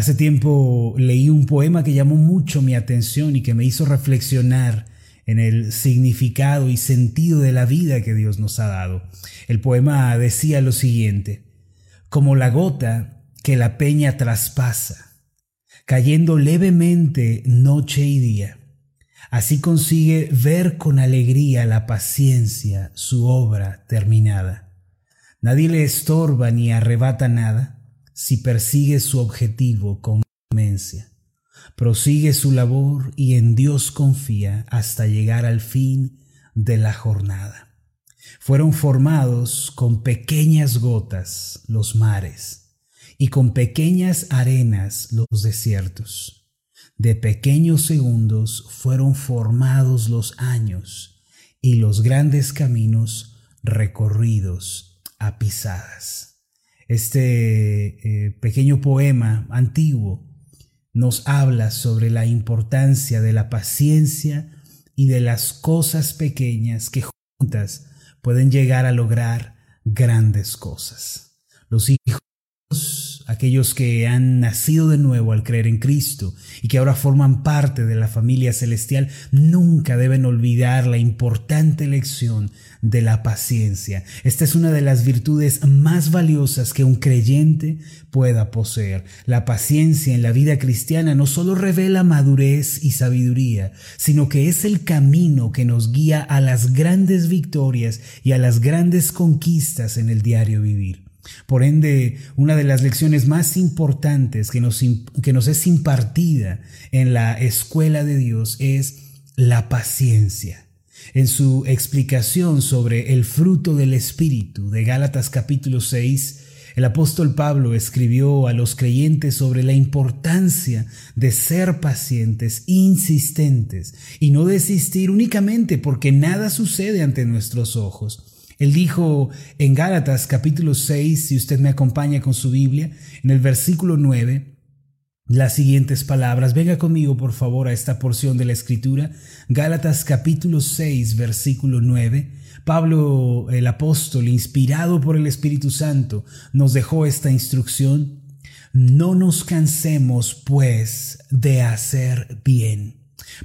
Hace tiempo leí un poema que llamó mucho mi atención y que me hizo reflexionar en el significado y sentido de la vida que Dios nos ha dado. El poema decía lo siguiente, como la gota que la peña traspasa, cayendo levemente noche y día. Así consigue ver con alegría la paciencia su obra terminada. Nadie le estorba ni arrebata nada si persigue su objetivo con vehemencia. Prosigue su labor y en Dios confía hasta llegar al fin de la jornada. Fueron formados con pequeñas gotas los mares y con pequeñas arenas los desiertos. De pequeños segundos fueron formados los años y los grandes caminos recorridos a pisadas. Este eh, pequeño poema antiguo nos habla sobre la importancia de la paciencia y de las cosas pequeñas que juntas pueden llegar a lograr grandes cosas. Los hijos aquellos que han nacido de nuevo al creer en Cristo y que ahora forman parte de la familia celestial, nunca deben olvidar la importante lección de la paciencia. Esta es una de las virtudes más valiosas que un creyente pueda poseer. La paciencia en la vida cristiana no solo revela madurez y sabiduría, sino que es el camino que nos guía a las grandes victorias y a las grandes conquistas en el diario vivir. Por ende, una de las lecciones más importantes que nos, que nos es impartida en la escuela de Dios es la paciencia. En su explicación sobre el fruto del Espíritu de Gálatas capítulo 6, el apóstol Pablo escribió a los creyentes sobre la importancia de ser pacientes, insistentes y no desistir únicamente porque nada sucede ante nuestros ojos, él dijo en Gálatas capítulo 6, si usted me acompaña con su Biblia, en el versículo 9, las siguientes palabras. Venga conmigo, por favor, a esta porción de la Escritura. Gálatas capítulo 6, versículo 9. Pablo, el apóstol, inspirado por el Espíritu Santo, nos dejó esta instrucción. No nos cansemos, pues, de hacer bien,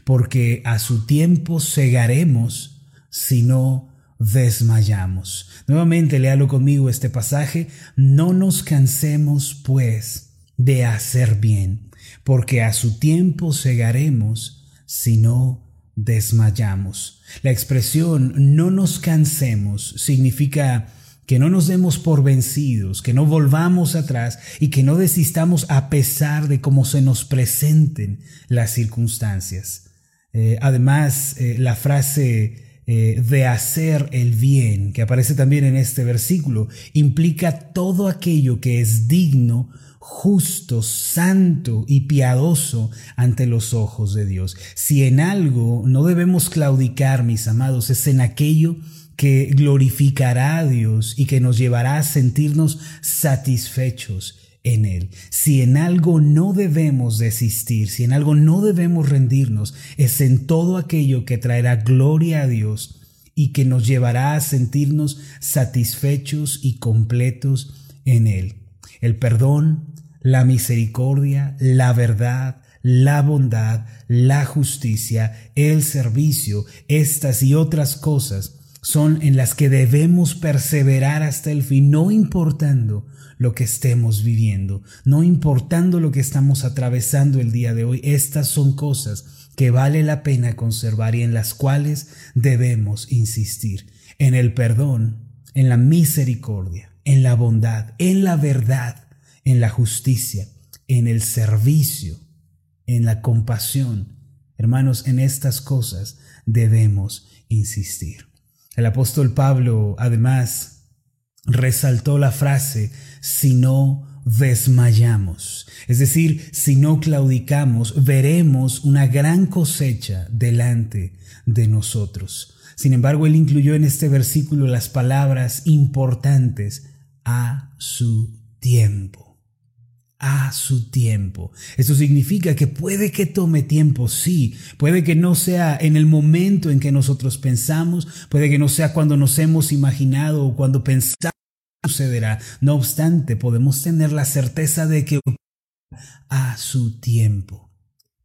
porque a su tiempo segaremos si no desmayamos. Nuevamente léalo conmigo este pasaje. No nos cansemos, pues, de hacer bien, porque a su tiempo segaremos si no desmayamos. La expresión no nos cansemos significa que no nos demos por vencidos, que no volvamos atrás y que no desistamos a pesar de cómo se nos presenten las circunstancias. Eh, además, eh, la frase eh, de hacer el bien, que aparece también en este versículo, implica todo aquello que es digno, justo, santo y piadoso ante los ojos de Dios. Si en algo no debemos claudicar, mis amados, es en aquello que glorificará a Dios y que nos llevará a sentirnos satisfechos en Él. Si en algo no debemos desistir, si en algo no debemos rendirnos, es en todo aquello que traerá gloria a Dios y que nos llevará a sentirnos satisfechos y completos en Él. El perdón, la misericordia, la verdad, la bondad, la justicia, el servicio, estas y otras cosas son en las que debemos perseverar hasta el fin, no importando lo que estemos viviendo, no importando lo que estamos atravesando el día de hoy, estas son cosas que vale la pena conservar y en las cuales debemos insistir, en el perdón, en la misericordia, en la bondad, en la verdad, en la justicia, en el servicio, en la compasión. Hermanos, en estas cosas debemos insistir. El apóstol Pablo, además, resaltó la frase, si no desmayamos. Es decir, si no claudicamos, veremos una gran cosecha delante de nosotros. Sin embargo, él incluyó en este versículo las palabras importantes a su tiempo a su tiempo. Eso significa que puede que tome tiempo, sí, puede que no sea en el momento en que nosotros pensamos, puede que no sea cuando nos hemos imaginado o cuando pensamos sucederá. No obstante, podemos tener la certeza de que a su tiempo,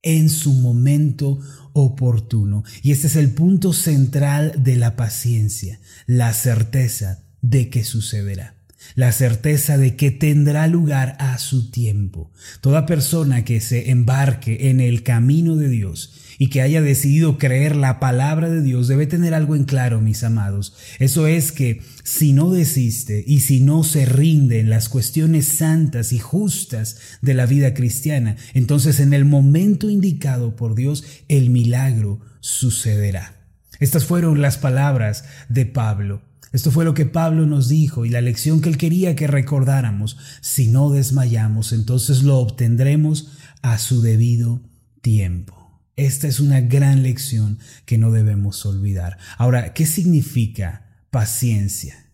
en su momento oportuno. Y este es el punto central de la paciencia, la certeza de que sucederá la certeza de que tendrá lugar a su tiempo. Toda persona que se embarque en el camino de Dios y que haya decidido creer la palabra de Dios debe tener algo en claro, mis amados. Eso es que si no desiste y si no se rinde en las cuestiones santas y justas de la vida cristiana, entonces en el momento indicado por Dios el milagro sucederá. Estas fueron las palabras de Pablo. Esto fue lo que Pablo nos dijo y la lección que él quería que recordáramos. Si no desmayamos, entonces lo obtendremos a su debido tiempo. Esta es una gran lección que no debemos olvidar. Ahora, ¿qué significa paciencia?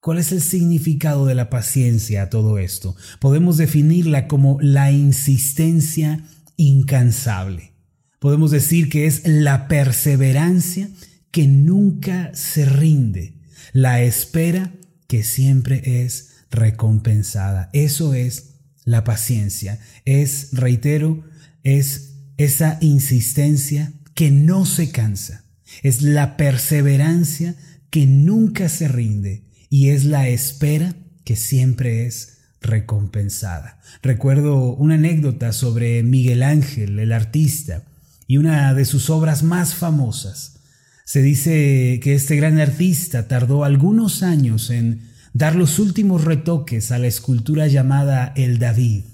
¿Cuál es el significado de la paciencia a todo esto? Podemos definirla como la insistencia incansable. Podemos decir que es la perseverancia que nunca se rinde, la espera que siempre es recompensada. Eso es la paciencia. Es, reitero, es esa insistencia que no se cansa. Es la perseverancia que nunca se rinde y es la espera que siempre es recompensada. Recuerdo una anécdota sobre Miguel Ángel, el artista, y una de sus obras más famosas. Se dice que este gran artista tardó algunos años en dar los últimos retoques a la escultura llamada El David.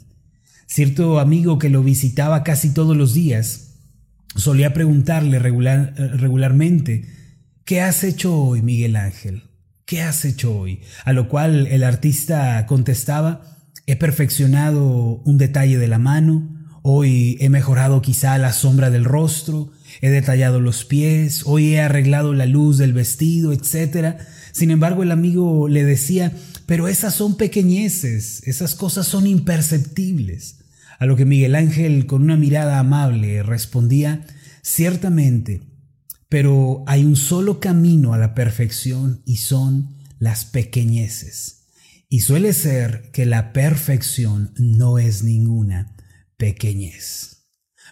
Cierto amigo que lo visitaba casi todos los días solía preguntarle regularmente, ¿qué has hecho hoy, Miguel Ángel? ¿Qué has hecho hoy? A lo cual el artista contestaba, he perfeccionado un detalle de la mano, hoy he mejorado quizá la sombra del rostro, he detallado los pies, hoy he arreglado la luz del vestido, etc. Sin embargo, el amigo le decía, pero esas son pequeñeces, esas cosas son imperceptibles. A lo que Miguel Ángel, con una mirada amable, respondía, ciertamente, pero hay un solo camino a la perfección y son las pequeñeces. Y suele ser que la perfección no es ninguna pequeñez.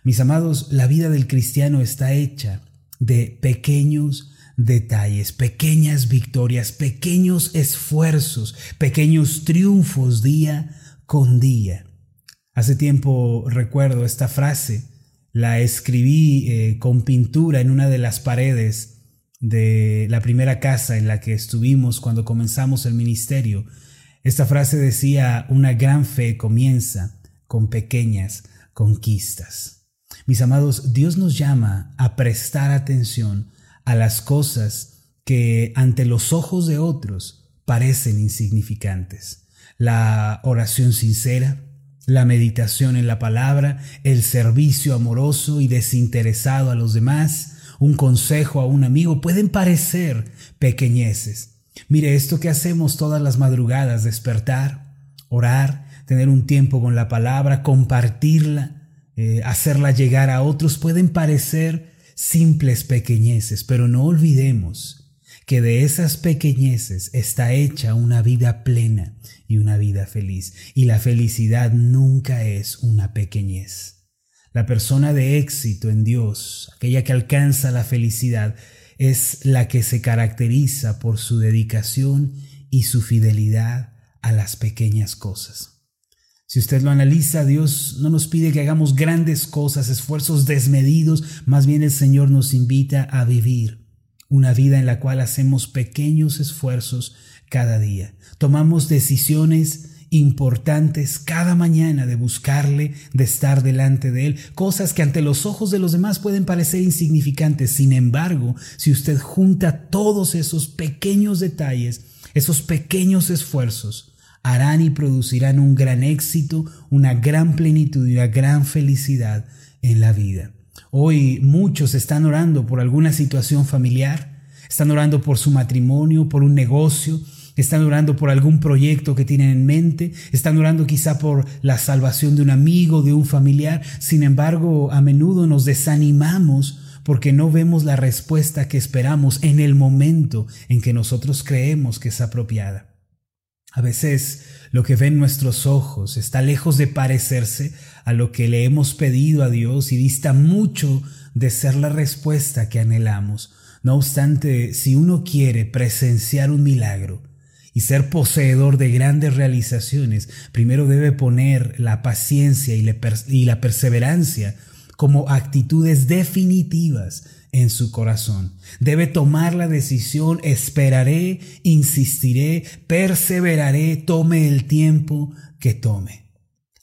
Mis amados, la vida del cristiano está hecha de pequeños detalles, pequeñas victorias, pequeños esfuerzos, pequeños triunfos día con día. Hace tiempo recuerdo esta frase, la escribí eh, con pintura en una de las paredes de la primera casa en la que estuvimos cuando comenzamos el ministerio. Esta frase decía, una gran fe comienza con pequeñas conquistas. Mis amados, Dios nos llama a prestar atención a las cosas que ante los ojos de otros parecen insignificantes. La oración sincera, la meditación en la palabra, el servicio amoroso y desinteresado a los demás, un consejo a un amigo, pueden parecer pequeñeces. Mire, esto que hacemos todas las madrugadas, despertar, orar, tener un tiempo con la palabra, compartirla, eh, hacerla llegar a otros pueden parecer simples pequeñeces, pero no olvidemos que de esas pequeñeces está hecha una vida plena y una vida feliz. Y la felicidad nunca es una pequeñez. La persona de éxito en Dios, aquella que alcanza la felicidad, es la que se caracteriza por su dedicación y su fidelidad a las pequeñas cosas. Si usted lo analiza, Dios no nos pide que hagamos grandes cosas, esfuerzos desmedidos, más bien el Señor nos invita a vivir una vida en la cual hacemos pequeños esfuerzos cada día. Tomamos decisiones importantes cada mañana de buscarle, de estar delante de Él, cosas que ante los ojos de los demás pueden parecer insignificantes. Sin embargo, si usted junta todos esos pequeños detalles, esos pequeños esfuerzos, harán y producirán un gran éxito, una gran plenitud y una gran felicidad en la vida. Hoy muchos están orando por alguna situación familiar, están orando por su matrimonio, por un negocio, están orando por algún proyecto que tienen en mente, están orando quizá por la salvación de un amigo, de un familiar. Sin embargo, a menudo nos desanimamos porque no vemos la respuesta que esperamos en el momento en que nosotros creemos que es apropiada. A veces lo que ven nuestros ojos está lejos de parecerse a lo que le hemos pedido a Dios y dista mucho de ser la respuesta que anhelamos. No obstante, si uno quiere presenciar un milagro y ser poseedor de grandes realizaciones, primero debe poner la paciencia y la perseverancia como actitudes definitivas en su corazón. Debe tomar la decisión, esperaré, insistiré, perseveraré, tome el tiempo que tome.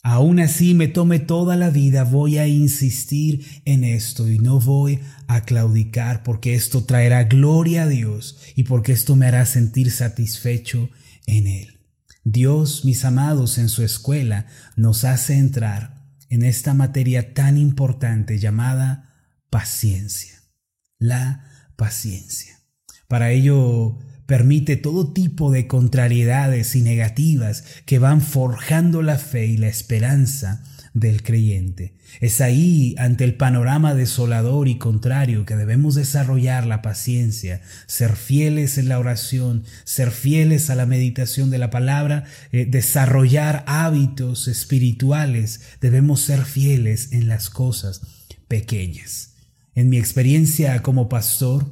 Aún así me tome toda la vida, voy a insistir en esto y no voy a claudicar porque esto traerá gloria a Dios y porque esto me hará sentir satisfecho en Él. Dios, mis amados, en su escuela nos hace entrar en esta materia tan importante llamada paciencia la paciencia. Para ello permite todo tipo de contrariedades y negativas que van forjando la fe y la esperanza del creyente. Es ahí, ante el panorama desolador y contrario, que debemos desarrollar la paciencia, ser fieles en la oración, ser fieles a la meditación de la palabra, eh, desarrollar hábitos espirituales, debemos ser fieles en las cosas pequeñas. En mi experiencia como pastor,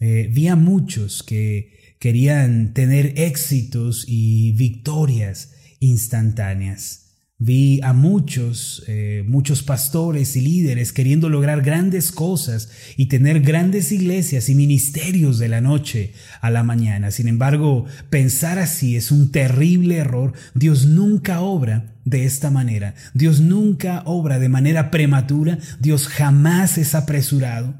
eh, vi a muchos que querían tener éxitos y victorias instantáneas. Vi a muchos, eh, muchos pastores y líderes queriendo lograr grandes cosas y tener grandes iglesias y ministerios de la noche a la mañana. Sin embargo, pensar así es un terrible error. Dios nunca obra de esta manera. Dios nunca obra de manera prematura, Dios jamás es apresurado,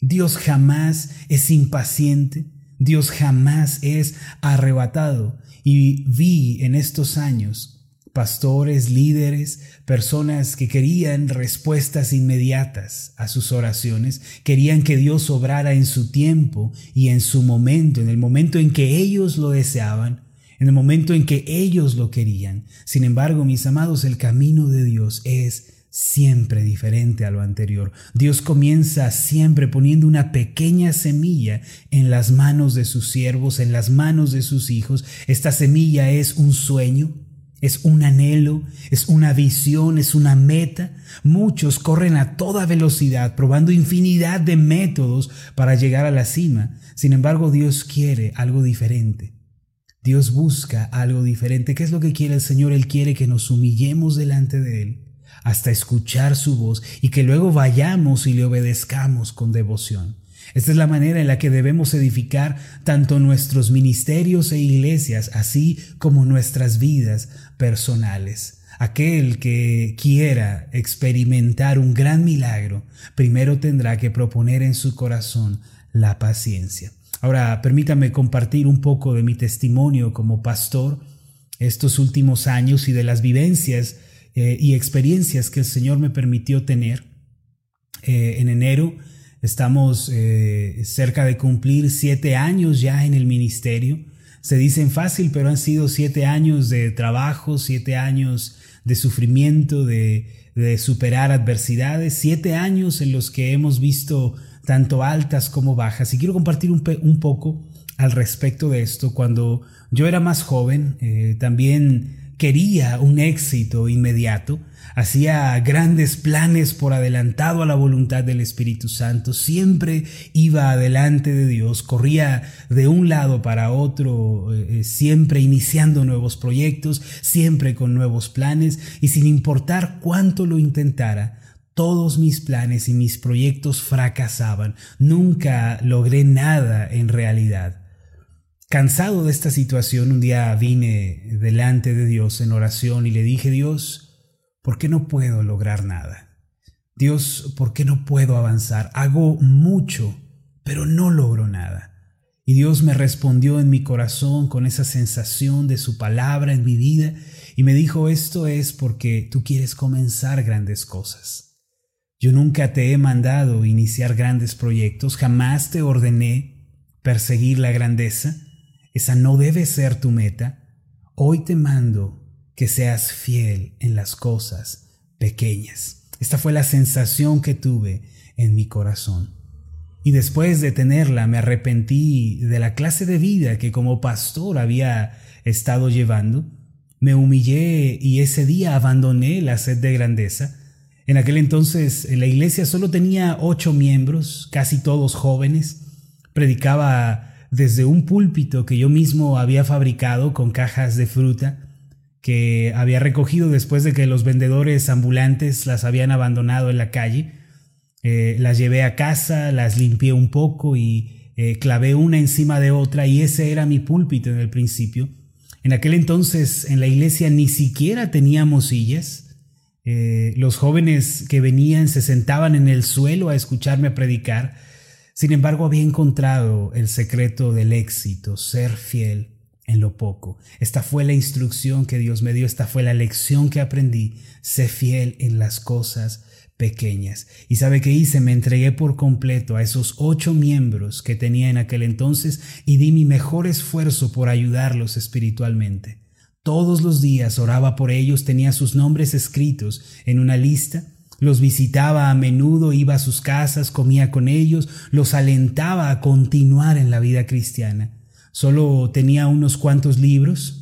Dios jamás es impaciente, Dios jamás es arrebatado. Y vi en estos años pastores, líderes, personas que querían respuestas inmediatas a sus oraciones, querían que Dios obrara en su tiempo y en su momento, en el momento en que ellos lo deseaban, en el momento en que ellos lo querían. Sin embargo, mis amados, el camino de Dios es siempre diferente a lo anterior. Dios comienza siempre poniendo una pequeña semilla en las manos de sus siervos, en las manos de sus hijos. Esta semilla es un sueño, es un anhelo, es una visión, es una meta. Muchos corren a toda velocidad, probando infinidad de métodos para llegar a la cima. Sin embargo, Dios quiere algo diferente. Dios busca algo diferente. ¿Qué es lo que quiere el Señor? Él quiere que nos humillemos delante de Él hasta escuchar su voz y que luego vayamos y le obedezcamos con devoción. Esta es la manera en la que debemos edificar tanto nuestros ministerios e iglesias, así como nuestras vidas personales. Aquel que quiera experimentar un gran milagro, primero tendrá que proponer en su corazón la paciencia. Ahora, permítame compartir un poco de mi testimonio como pastor estos últimos años y de las vivencias eh, y experiencias que el Señor me permitió tener. Eh, en enero estamos eh, cerca de cumplir siete años ya en el ministerio. Se dicen fácil, pero han sido siete años de trabajo, siete años de sufrimiento, de, superar adversidades, siete años en los que hemos visto tanto altas como bajas. Y quiero compartir un, poco al respecto de esto. Cuando yo era más joven, eh, también quería un éxito inmediato, hacía grandes planes por adelantado a la voluntad del Espíritu Santo, siempre iba adelante de Dios, corría de un lado para otro, eh, eh, siempre iniciando nuevos proyectos, siempre con nuevos planes y sin importar cuánto lo intentara, todos mis planes y mis proyectos fracasaban. Nunca logré nada en realidad. Cansado de esta situación, un día vine delante de Dios en oración y le dije, Dios, ¿por qué no puedo lograr nada? Dios, ¿por qué no puedo avanzar? Hago mucho, pero no logro nada. Y Dios me respondió en mi corazón con esa sensación de su palabra en mi vida y me dijo, esto es porque tú quieres comenzar grandes cosas. Yo nunca te he mandado iniciar grandes proyectos, jamás te ordené perseguir la grandeza. Esa no debe ser tu meta. Hoy te mando que seas fiel en las cosas pequeñas. Esta fue la sensación que tuve en mi corazón. Y después de tenerla me arrepentí de la clase de vida que como pastor había estado llevando. Me humillé y ese día abandoné la sed de grandeza. En aquel entonces la iglesia solo tenía ocho miembros, casi todos jóvenes. Predicaba desde un púlpito que yo mismo había fabricado con cajas de fruta que había recogido después de que los vendedores ambulantes las habían abandonado en la calle. Eh, las llevé a casa, las limpié un poco y eh, clavé una encima de otra y ese era mi púlpito en el principio. En aquel entonces en la iglesia ni siquiera teníamos sillas. Eh, los jóvenes que venían se sentaban en el suelo a escucharme predicar. Sin embargo, había encontrado el secreto del éxito, ser fiel en lo poco. Esta fue la instrucción que Dios me dio, esta fue la lección que aprendí. Sé fiel en las cosas pequeñas. ¿Y sabe qué hice? Me entregué por completo a esos ocho miembros que tenía en aquel entonces y di mi mejor esfuerzo por ayudarlos espiritualmente. Todos los días oraba por ellos, tenía sus nombres escritos en una lista, los visitaba a menudo, iba a sus casas, comía con ellos, los alentaba a continuar en la vida cristiana. Solo tenía unos cuantos libros,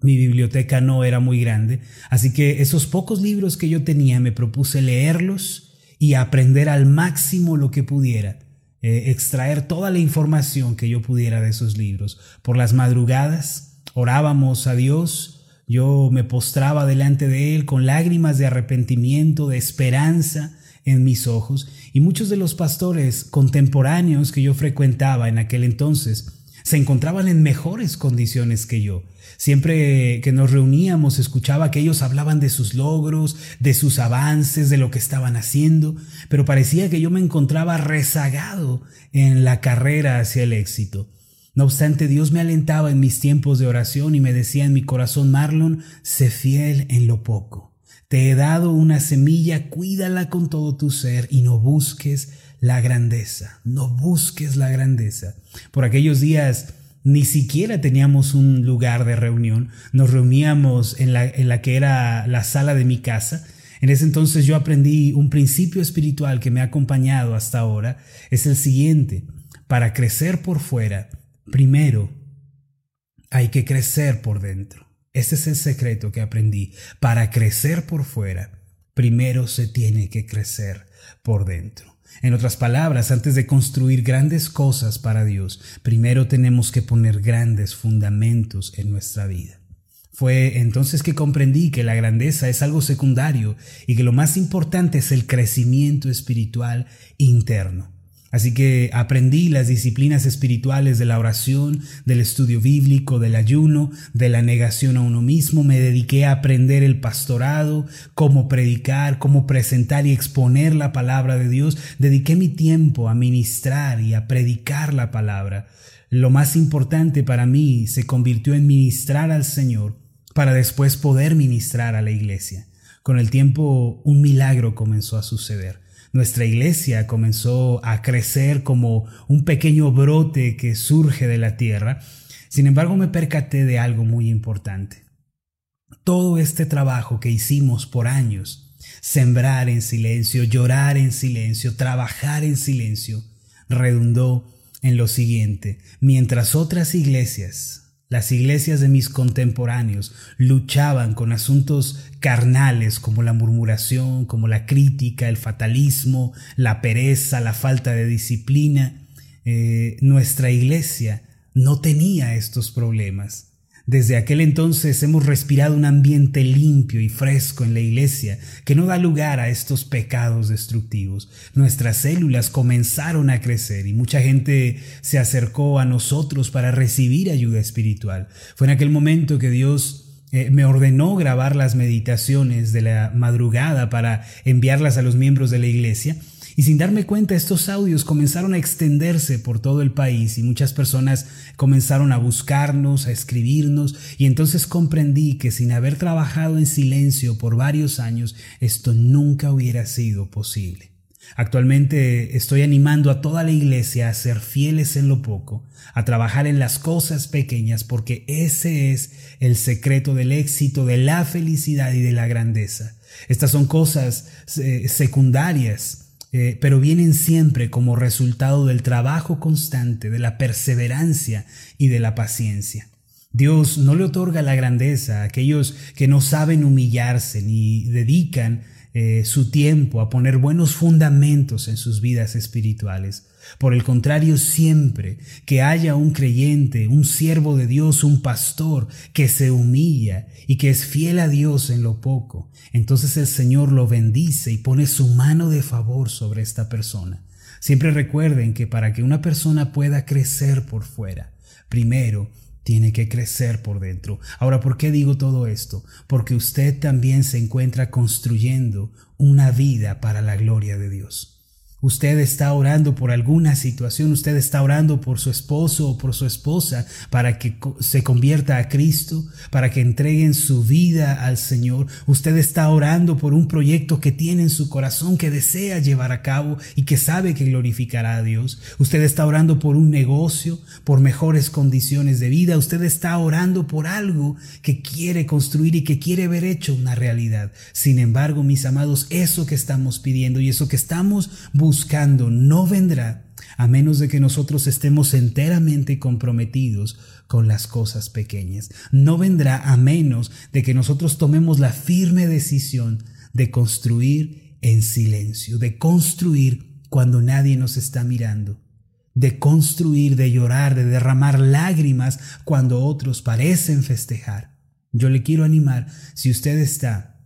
mi biblioteca no era muy grande, así que esos pocos libros que yo tenía me propuse leerlos y aprender al máximo lo que pudiera, eh, extraer toda la información que yo pudiera de esos libros. Por las madrugadas orábamos a Dios, yo me postraba delante de Él con lágrimas de arrepentimiento, de esperanza en mis ojos, y muchos de los pastores contemporáneos que yo frecuentaba en aquel entonces se encontraban en mejores condiciones que yo. Siempre que nos reuníamos escuchaba que ellos hablaban de sus logros, de sus avances, de lo que estaban haciendo, pero parecía que yo me encontraba rezagado en la carrera hacia el éxito. No obstante, Dios me alentaba en mis tiempos de oración y me decía en mi corazón, Marlon, sé fiel en lo poco. Te he dado una semilla, cuídala con todo tu ser y no busques la grandeza, no busques la grandeza. Por aquellos días ni siquiera teníamos un lugar de reunión, nos reuníamos en la, en la que era la sala de mi casa. En ese entonces yo aprendí un principio espiritual que me ha acompañado hasta ahora, es el siguiente, para crecer por fuera, primero hay que crecer por dentro. Ese es el secreto que aprendí. Para crecer por fuera, primero se tiene que crecer por dentro. En otras palabras, antes de construir grandes cosas para Dios, primero tenemos que poner grandes fundamentos en nuestra vida. Fue entonces que comprendí que la grandeza es algo secundario y que lo más importante es el crecimiento espiritual interno. Así que aprendí las disciplinas espirituales de la oración, del estudio bíblico, del ayuno, de la negación a uno mismo. Me dediqué a aprender el pastorado, cómo predicar, cómo presentar y exponer la palabra de Dios. Dediqué mi tiempo a ministrar y a predicar la palabra. Lo más importante para mí se convirtió en ministrar al Señor para después poder ministrar a la iglesia. Con el tiempo un milagro comenzó a suceder nuestra iglesia comenzó a crecer como un pequeño brote que surge de la tierra. Sin embargo, me percaté de algo muy importante. Todo este trabajo que hicimos por años, sembrar en silencio, llorar en silencio, trabajar en silencio, redundó en lo siguiente. Mientras otras iglesias las iglesias de mis contemporáneos luchaban con asuntos carnales como la murmuración, como la crítica, el fatalismo, la pereza, la falta de disciplina. Eh, nuestra iglesia no tenía estos problemas. Desde aquel entonces hemos respirado un ambiente limpio y fresco en la iglesia que no da lugar a estos pecados destructivos. Nuestras células comenzaron a crecer y mucha gente se acercó a nosotros para recibir ayuda espiritual. Fue en aquel momento que Dios eh, me ordenó grabar las meditaciones de la madrugada para enviarlas a los miembros de la iglesia y sin darme cuenta, estos audios comenzaron a extenderse por todo el país y muchas personas comenzaron a buscarnos, a escribirnos, y entonces comprendí que sin haber trabajado en silencio por varios años, esto nunca hubiera sido posible. Actualmente estoy animando a toda la iglesia a ser fieles en lo poco, a trabajar en las cosas pequeñas, porque ese es el secreto del éxito, de la felicidad y de la grandeza. Estas son cosas eh, secundarias eh, pero vienen siempre como resultado del trabajo constante, de la perseverancia y de la paciencia. Dios no le otorga la grandeza a aquellos que no saben humillarse ni dedican eh, su tiempo a poner buenos fundamentos en sus vidas espirituales. Por el contrario, siempre que haya un creyente, un siervo de Dios, un pastor que se humilla y que es fiel a Dios en lo poco, entonces el Señor lo bendice y pone su mano de favor sobre esta persona. Siempre recuerden que para que una persona pueda crecer por fuera, primero tiene que crecer por dentro. Ahora, ¿por qué digo todo esto? Porque usted también se encuentra construyendo una vida para la gloria de Dios. Usted está orando por alguna situación, usted está orando por su esposo o por su esposa para que se convierta a Cristo, para que entreguen su vida al Señor. Usted está orando por un proyecto que tiene en su corazón, que desea llevar a cabo y que sabe que glorificará a Dios. Usted está orando por un negocio, por mejores condiciones de vida. Usted está orando por algo que quiere construir y que quiere ver hecho una realidad. Sin embargo, mis amados, eso que estamos pidiendo y eso que estamos buscando, buscando no vendrá a menos de que nosotros estemos enteramente comprometidos con las cosas pequeñas. No vendrá a menos de que nosotros tomemos la firme decisión de construir en silencio, de construir cuando nadie nos está mirando, de construir, de llorar, de derramar lágrimas cuando otros parecen festejar. Yo le quiero animar, si usted está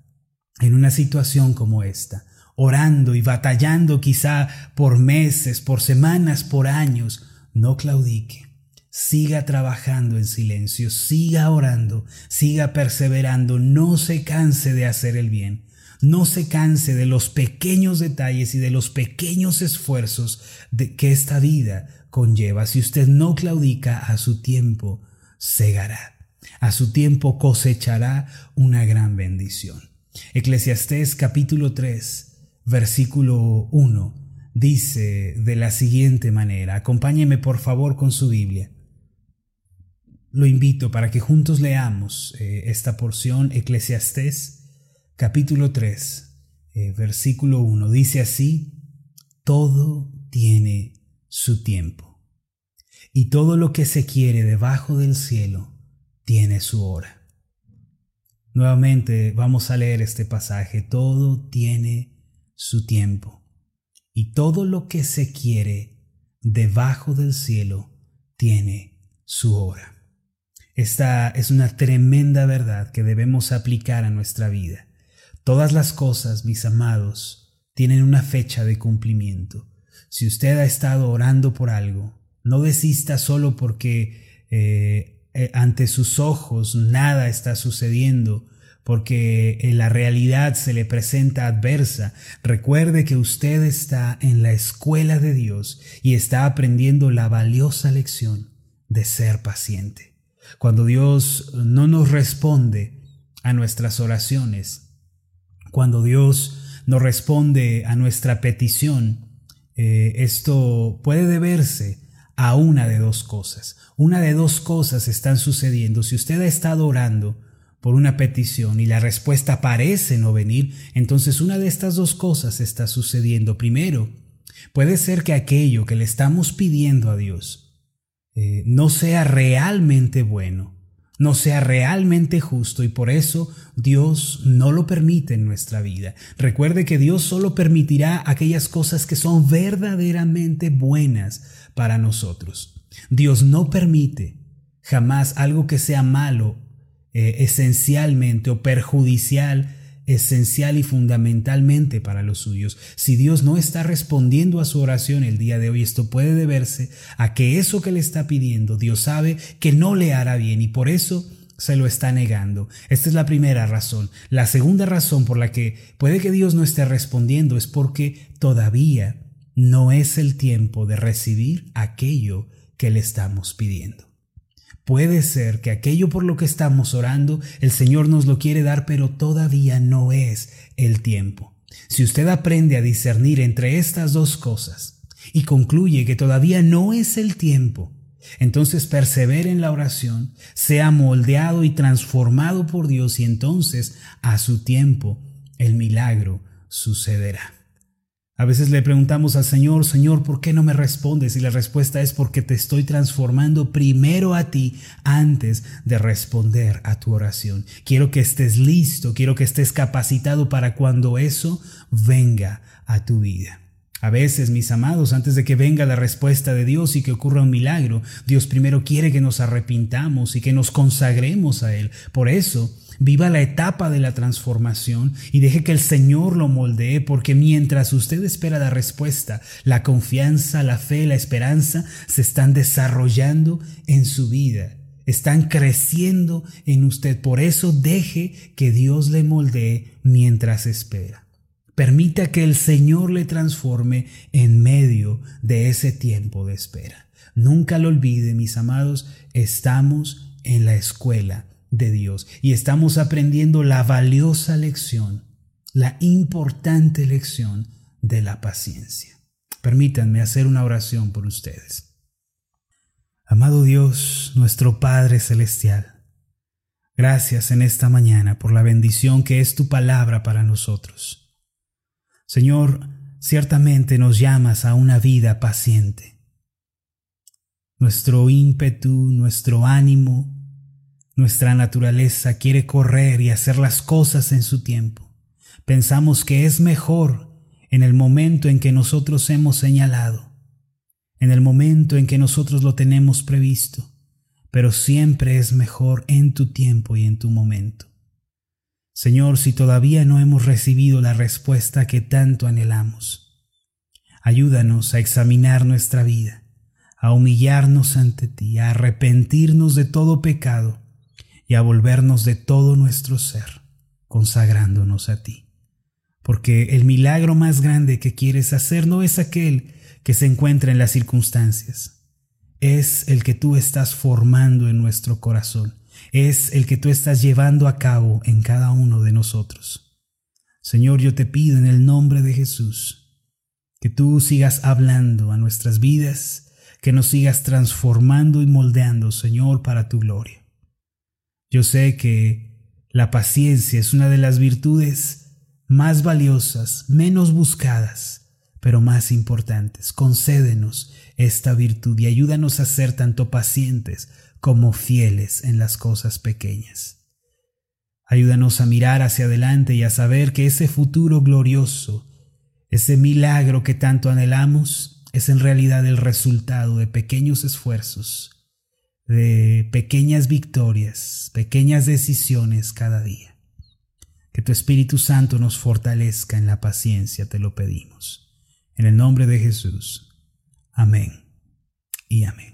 en una situación como esta, orando y batallando quizá por meses, por semanas, por años, no claudique. Siga trabajando en silencio, siga orando, siga perseverando, no se canse de hacer el bien, no se canse de los pequeños detalles y de los pequeños esfuerzos de que esta vida conlleva. Si usted no claudica a su tiempo, segará. A su tiempo cosechará una gran bendición. Eclesiastés capítulo 3 versículo 1 dice de la siguiente manera, acompáñeme por favor con su Biblia. Lo invito para que juntos leamos eh, esta porción, Eclesiastés capítulo 3, eh, versículo 1. Dice así, todo tiene su tiempo, y todo lo que se quiere debajo del cielo tiene su hora. Nuevamente vamos a leer este pasaje, todo tiene su tiempo. Y todo lo que se quiere debajo del cielo tiene su hora. Esta es una tremenda verdad que debemos aplicar a nuestra vida. Todas las cosas, mis amados, tienen una fecha de cumplimiento. Si usted ha estado orando por algo, no desista solo porque eh, eh, ante sus ojos nada está sucediendo porque en la realidad se le presenta adversa, recuerde que usted está en la escuela de Dios y está aprendiendo la valiosa lección de ser paciente. Cuando Dios no nos responde a nuestras oraciones, cuando Dios no responde a nuestra petición, eh, esto puede deberse a una de dos cosas. Una de dos cosas están sucediendo. Si usted ha estado orando, por una petición y la respuesta parece no venir, entonces una de estas dos cosas está sucediendo. Primero, puede ser que aquello que le estamos pidiendo a Dios eh, no sea realmente bueno, no sea realmente justo y por eso Dios no lo permite en nuestra vida. Recuerde que Dios solo permitirá aquellas cosas que son verdaderamente buenas para nosotros. Dios no permite jamás algo que sea malo eh, esencialmente o perjudicial esencial y fundamentalmente para los suyos. Si Dios no está respondiendo a su oración el día de hoy, esto puede deberse a que eso que le está pidiendo, Dios sabe que no le hará bien y por eso se lo está negando. Esta es la primera razón. La segunda razón por la que puede que Dios no esté respondiendo es porque todavía no es el tiempo de recibir aquello que le estamos pidiendo. Puede ser que aquello por lo que estamos orando, el Señor nos lo quiere dar, pero todavía no es el tiempo. Si usted aprende a discernir entre estas dos cosas y concluye que todavía no es el tiempo, entonces persevere en la oración, sea moldeado y transformado por Dios y entonces a su tiempo el milagro sucederá. A veces le preguntamos al Señor, Señor, ¿por qué no me respondes? Y la respuesta es porque te estoy transformando primero a ti antes de responder a tu oración. Quiero que estés listo, quiero que estés capacitado para cuando eso venga a tu vida. A veces, mis amados, antes de que venga la respuesta de Dios y que ocurra un milagro, Dios primero quiere que nos arrepintamos y que nos consagremos a Él. Por eso, Viva la etapa de la transformación y deje que el Señor lo moldee, porque mientras usted espera la respuesta, la confianza, la fe, la esperanza se están desarrollando en su vida, están creciendo en usted. Por eso deje que Dios le moldee mientras espera. Permita que el Señor le transforme en medio de ese tiempo de espera. Nunca lo olvide, mis amados, estamos en la escuela de Dios y estamos aprendiendo la valiosa lección, la importante lección de la paciencia. Permítanme hacer una oración por ustedes. Amado Dios, nuestro Padre Celestial, gracias en esta mañana por la bendición que es tu palabra para nosotros. Señor, ciertamente nos llamas a una vida paciente. Nuestro ímpetu, nuestro ánimo, nuestra naturaleza quiere correr y hacer las cosas en su tiempo. Pensamos que es mejor en el momento en que nosotros hemos señalado, en el momento en que nosotros lo tenemos previsto, pero siempre es mejor en tu tiempo y en tu momento. Señor, si todavía no hemos recibido la respuesta que tanto anhelamos, ayúdanos a examinar nuestra vida, a humillarnos ante ti, a arrepentirnos de todo pecado, y a volvernos de todo nuestro ser, consagrándonos a ti. Porque el milagro más grande que quieres hacer no es aquel que se encuentra en las circunstancias, es el que tú estás formando en nuestro corazón, es el que tú estás llevando a cabo en cada uno de nosotros. Señor, yo te pido en el nombre de Jesús que tú sigas hablando a nuestras vidas, que nos sigas transformando y moldeando, Señor, para tu gloria. Yo sé que la paciencia es una de las virtudes más valiosas, menos buscadas, pero más importantes. Concédenos esta virtud y ayúdanos a ser tanto pacientes como fieles en las cosas pequeñas. Ayúdanos a mirar hacia adelante y a saber que ese futuro glorioso, ese milagro que tanto anhelamos, es en realidad el resultado de pequeños esfuerzos de pequeñas victorias, pequeñas decisiones cada día. Que tu Espíritu Santo nos fortalezca en la paciencia, te lo pedimos. En el nombre de Jesús. Amén y amén.